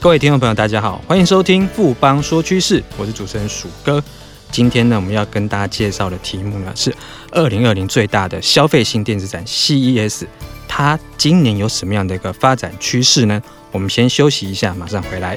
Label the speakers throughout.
Speaker 1: 各位听众朋友，大家好，欢迎收听富邦说趋势，我是主持人鼠哥。今天呢，我们要跟大家介绍的题目呢是二零二零最大的消费性电子展 CES，它今年有什么样的一个发展趋势呢？我们先休息一下，马上回来。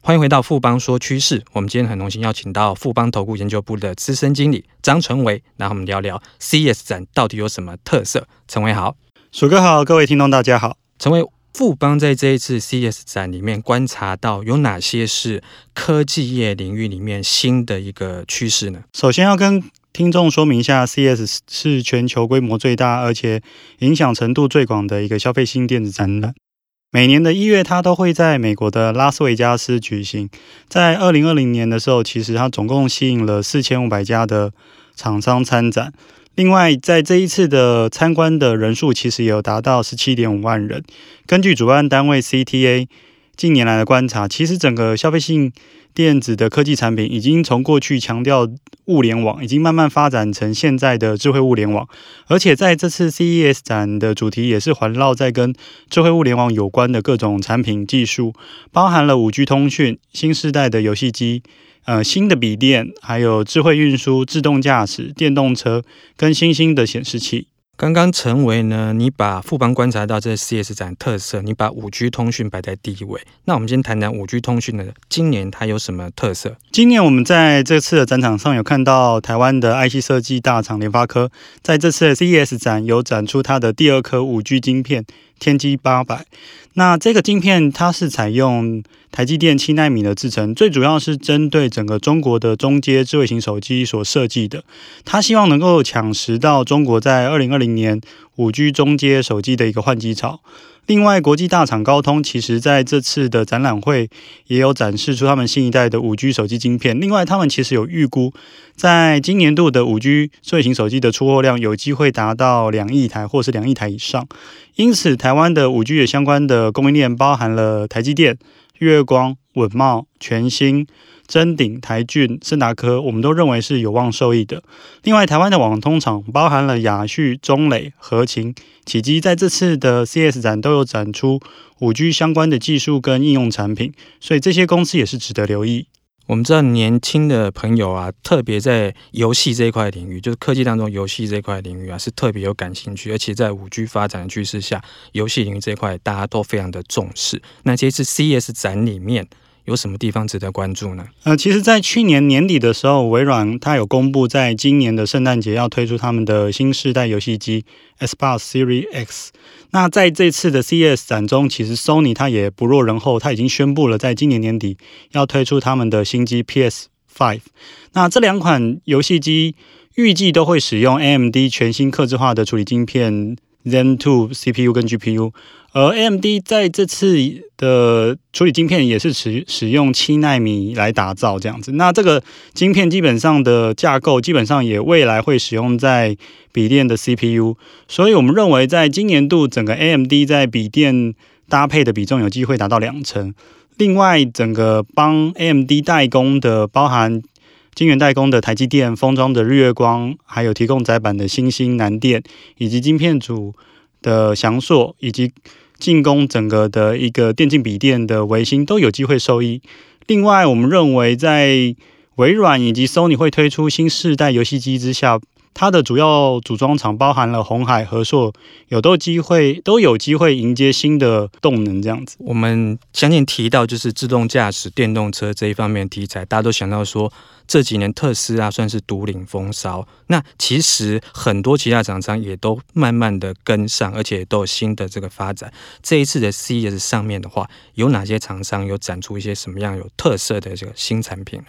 Speaker 1: 欢迎回到富邦说趋势。我们今天很荣幸邀请到富邦投顾研究部的资深经理张成维，然后我们聊聊 CES 展到底有什么特色。成维好，
Speaker 2: 鼠哥好，各位听众大家好。
Speaker 1: 成维，富邦在这一次 CES 展里面观察到有哪些是科技业领域里面新的一个趋势呢？
Speaker 2: 首先要跟听众说明一下，CES 是全球规模最大而且影响程度最广的一个消费性电子展览。每年的一月，它都会在美国的拉斯维加斯举行。在二零二零年的时候，其实它总共吸引了四千五百家的厂商参展。另外，在这一次的参观的人数，其实也有达到十七点五万人。根据主办单位 CTA 近年来的观察，其实整个消费性电子的科技产品已经从过去强调物联网，已经慢慢发展成现在的智慧物联网。而且在这次 CES 展的主题也是环绕在跟智慧物联网有关的各种产品技术，包含了 5G 通讯、新时代的游戏机、呃新的笔电，还有智慧运输、自动驾驶、电动车跟新兴的显示器。
Speaker 1: 刚刚成为呢，你把富邦观察到这 CS 展特色，你把五 G 通讯摆在第一位。那我们先谈谈五 G 通讯的今年它有什么特色？
Speaker 2: 今年我们在这次的展场上有看到台湾的 IC 设计大厂联发科，在这次的 CES 展有展出它的第二颗五 G 晶片。天玑八百，那这个晶片它是采用台积电七纳米的制程，最主要是针对整个中国的中阶智慧型手机所设计的。它希望能够抢食到中国在二零二零年五 G 中阶手机的一个换机潮。另外，国际大厂高通其实在这次的展览会也有展示出他们新一代的五 G 手机晶片。另外，他们其实有预估，在今年度的五 G 智慧型手机的出货量有机会达到两亿台，或是两亿台以上。因此，台湾的五 G 的相关的的供应链包含了台积电、月光、稳茂、全新。臻鼎、台俊、升达科，我们都认为是有望受益的。另外，台湾的网通厂包含了雅旭、中磊、和勤、启基，在这次的 CS 展都有展出五 G 相关的技术跟应用产品，所以这些公司也是值得留意。
Speaker 1: 我们知道年轻的朋友啊，特别在游戏这一块领域，就是科技当中游戏这一块领域啊，是特别有感兴趣，而且在五 G 发展的趋势下，游戏领域这块大家都非常的重视。那这次 CS 展里面，有什么地方值得关注呢？
Speaker 2: 呃，其实，在去年年底的时候，微软它有公布，在今年的圣诞节要推出他们的新世代游戏机 Xbox Series X。那在这次的 CES 展中，其实 Sony 它也不落人后，它已经宣布了，在今年年底要推出他们的新机 PS Five。那这两款游戏机预计都会使用 AMD 全新客制化的处理晶片 Zen 2 CPU 跟 GPU。而 AMD 在这次的处理晶片也是使使用七纳米来打造这样子，那这个晶片基本上的架构基本上也未来会使用在笔电的 CPU，所以我们认为在今年度整个 AMD 在笔电搭配的比重有机会达到两成。另外，整个帮 AMD 代工的包含晶圆代工的台积电、封装的日月光，还有提供载板的星星、南电以及晶片组。的翔硕以及进攻整个的一个电竞笔电的维新都有机会受益。另外，我们认为在微软以及 Sony 会推出新世代游戏机之下。它的主要组装厂包含了红海、和硕，有都机会都有机会迎接新的动能这样子。
Speaker 1: 我们相信提到就是自动驾驶电动车这一方面题材，大家都想到说这几年特斯拉算是独领风骚。那其实很多其他厂商也都慢慢的跟上，而且都有新的这个发展。这一次的 CES 上面的话，有哪些厂商有展出一些什么样有特色的这个新产品呢？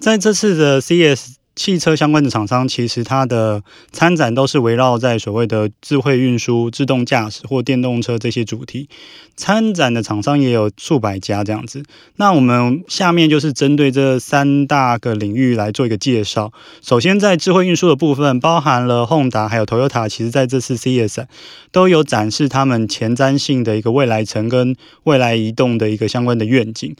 Speaker 2: 在这次的 CES。汽车相关的厂商，其实它的参展都是围绕在所谓的智慧运输、自动驾驶或电动车这些主题。参展的厂商也有数百家这样子。那我们下面就是针对这三大个领域来做一个介绍。首先，在智慧运输的部分，包含了 Honda 还有 Toyota，其实在这次 CES 都有展示他们前瞻性的一个未来城跟未来移动的一个相关的愿景。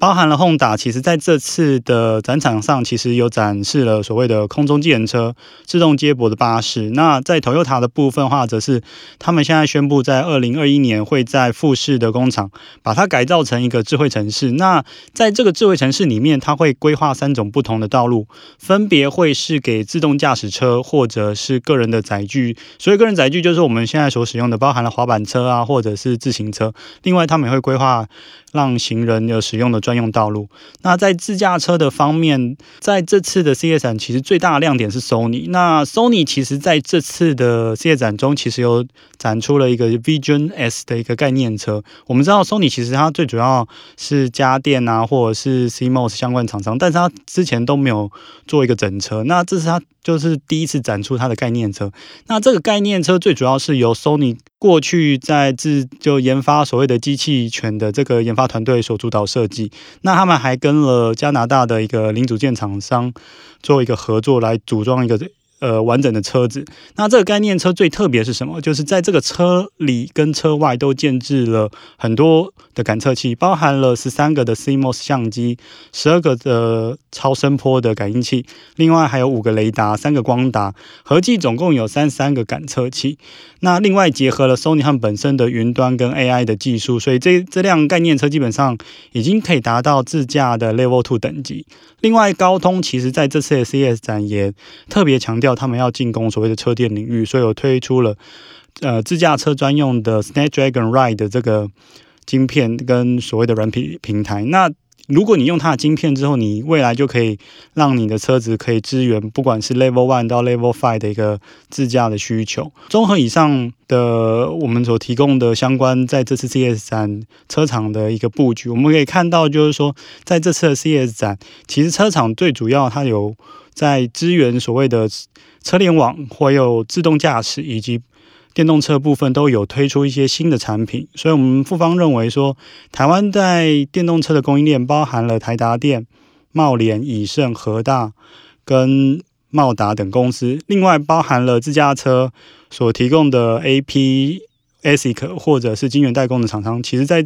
Speaker 2: 包含了轰打其实在这次的展场上，其实有展示了所谓的空中计程车、自动接驳的巴士。那在 Toyota 的部分话，则是他们现在宣布，在二零二一年会在富士的工厂把它改造成一个智慧城市。那在这个智慧城市里面，它会规划三种不同的道路，分别会是给自动驾驶车或者是个人的载具。所以个人载具就是我们现在所使用的，包含了滑板车啊，或者是自行车。另外，他们也会规划。让行人有使用的专用道路。那在自驾车的方面，在这次的 CES 展，其实最大的亮点是 Sony。那 Sony 其实在这次的 CES 展中，其实有展出了一个 Vision S 的一个概念车。我们知道 Sony 其实它最主要是家电啊，或者是 CMOS 相关厂商，但是它之前都没有做一个整车。那这是它就是第一次展出它的概念车。那这个概念车最主要是由 Sony 过去在自就研发所谓的机器犬的这个研发团队所主导设计，那他们还跟了加拿大的一个零组件厂商做一个合作来组装一个。呃，完整的车子。那这个概念车最特别是什么？就是在这个车里跟车外都建置了很多的感测器，包含了十三个的 CMOS 相机，十二个的超声波的感应器，另外还有五个雷达，三个光达，合计总共有三十三个感测器。那另外结合了 Sony 他们本身的云端跟 AI 的技术，所以这这辆概念车基本上已经可以达到自驾的 Level Two 等级。另外，高通其实在这次的 CES 展也特别强调，他们要进攻所谓的车电领域，所以我推出了呃自驾车专用的 Snapdragon Ride 的这个晶片跟所谓的软皮平台。那如果你用它的晶片之后，你未来就可以让你的车子可以支援，不管是 Level One 到 Level Five 的一个自驾的需求。综合以上的我们所提供的相关在这次 CS 展车厂的一个布局，我们可以看到，就是说在这次的 CS 展，其实车厂最主要它有在支援所谓的车联网，或有自动驾驶以及。电动车部分都有推出一些新的产品，所以我们富方认为说，台湾在电动车的供应链包含了台达电、茂联、以盛、和大跟茂达等公司，另外包含了自驾车所提供的 AP、ASIC 或者是晶圆代工的厂商，其实在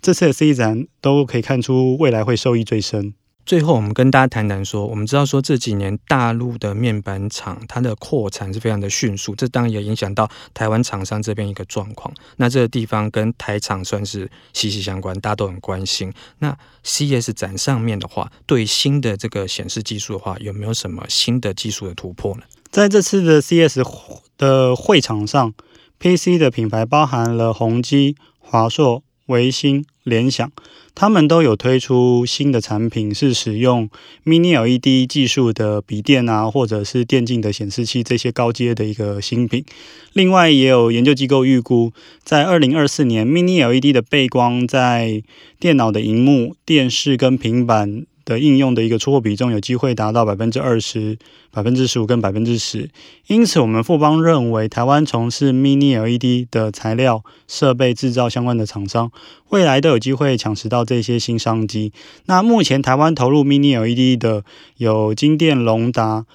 Speaker 2: 这次的 C 展都可以看出未来会受益最深。
Speaker 1: 最后，我们跟大家谈谈说，我们知道说这几年大陆的面板厂它的扩产是非常的迅速，这当然也影响到台湾厂商这边一个状况。那这个地方跟台厂算是息息相关，大家都很关心。那 C S 展上面的话，对新的这个显示技术的话，有没有什么新的技术的突破呢？
Speaker 2: 在这次的 C S 的会场上，PC 的品牌包含了宏基、华硕、维星、联想。他们都有推出新的产品，是使用 Mini LED 技术的笔电啊，或者是电竞的显示器这些高阶的一个新品。另外，也有研究机构预估，在二零二四年，Mini LED 的背光在电脑的荧幕、电视跟平板。的应用的一个出货比重有机会达到百分之二十、百分之十五跟百分之十，因此我们富邦认为，台湾从事 Mini LED 的材料、设备制造相关的厂商，未来都有机会抢食到这些新商机。那目前台湾投入 Mini LED 的有金电、龙达。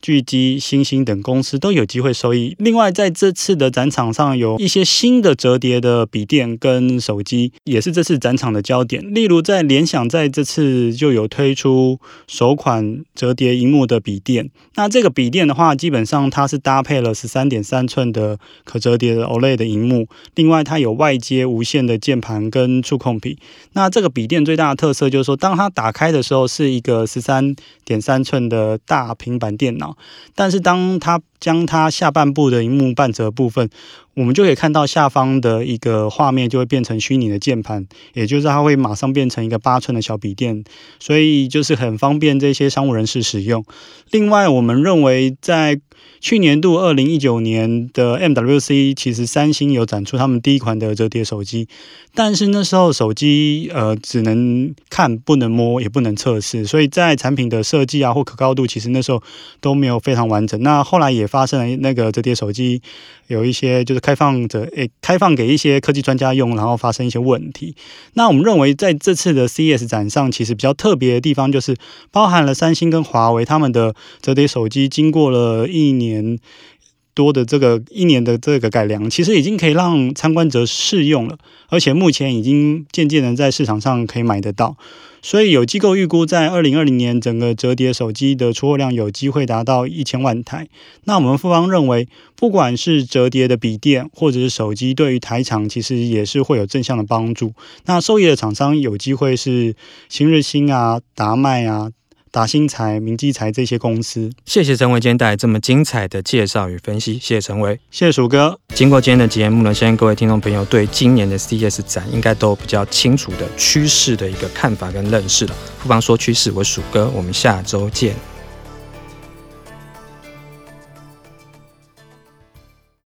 Speaker 2: 巨基、星星等公司都有机会收益。另外，在这次的展场上，有一些新的折叠的笔电跟手机，也是这次展场的焦点。例如，在联想在这次就有推出首款折叠荧幕的笔电。那这个笔电的话，基本上它是搭配了十三点三寸的可折叠的 OLED 的荧幕。另外，它有外接无线的键盘跟触控笔。那这个笔电最大的特色就是说，当它打开的时候，是一个十三点三寸的大平板电脑。但是当他将它下半部的荧幕半折部分，我们就可以看到下方的一个画面就会变成虚拟的键盘，也就是它会马上变成一个八寸的小笔电，所以就是很方便这些商务人士使用。另外，我们认为在去年度二零一九年的 MWC，其实三星有展出他们第一款的折叠手机，但是那时候手机呃只能看不能摸也不能测试，所以在产品的设计啊或可靠度，其实那时候都没有非常完整。那后来也发生了那个折叠手机有一些就是开放者诶开放给一些科技专家用，然后发生一些问题。那我们认为在这次的 CES 展上，其实比较特别的地方就是包含了三星跟华为他们的折叠手机，经过了一年。多的这个一年的这个改良，其实已经可以让参观者试用了，而且目前已经渐渐的在市场上可以买得到。所以有机构预估，在二零二零年整个折叠手机的出货量有机会达到一千万台。那我们富邦认为，不管是折叠的笔电或者是手机，对于台厂其实也是会有正向的帮助。那受益的厂商有机会是新日兴啊、达迈啊。达新材、明基材这些公司，
Speaker 1: 谢谢陈维今天带来这么精彩的介绍与分析，谢谢陈维，
Speaker 2: 谢谢鼠哥。
Speaker 1: 经过今天的节目呢，相信各位听众朋友对今年的 CES 展应该都比较清楚的趋势的一个看法跟认识了。不妨说趋势，我鼠哥，我们下周见。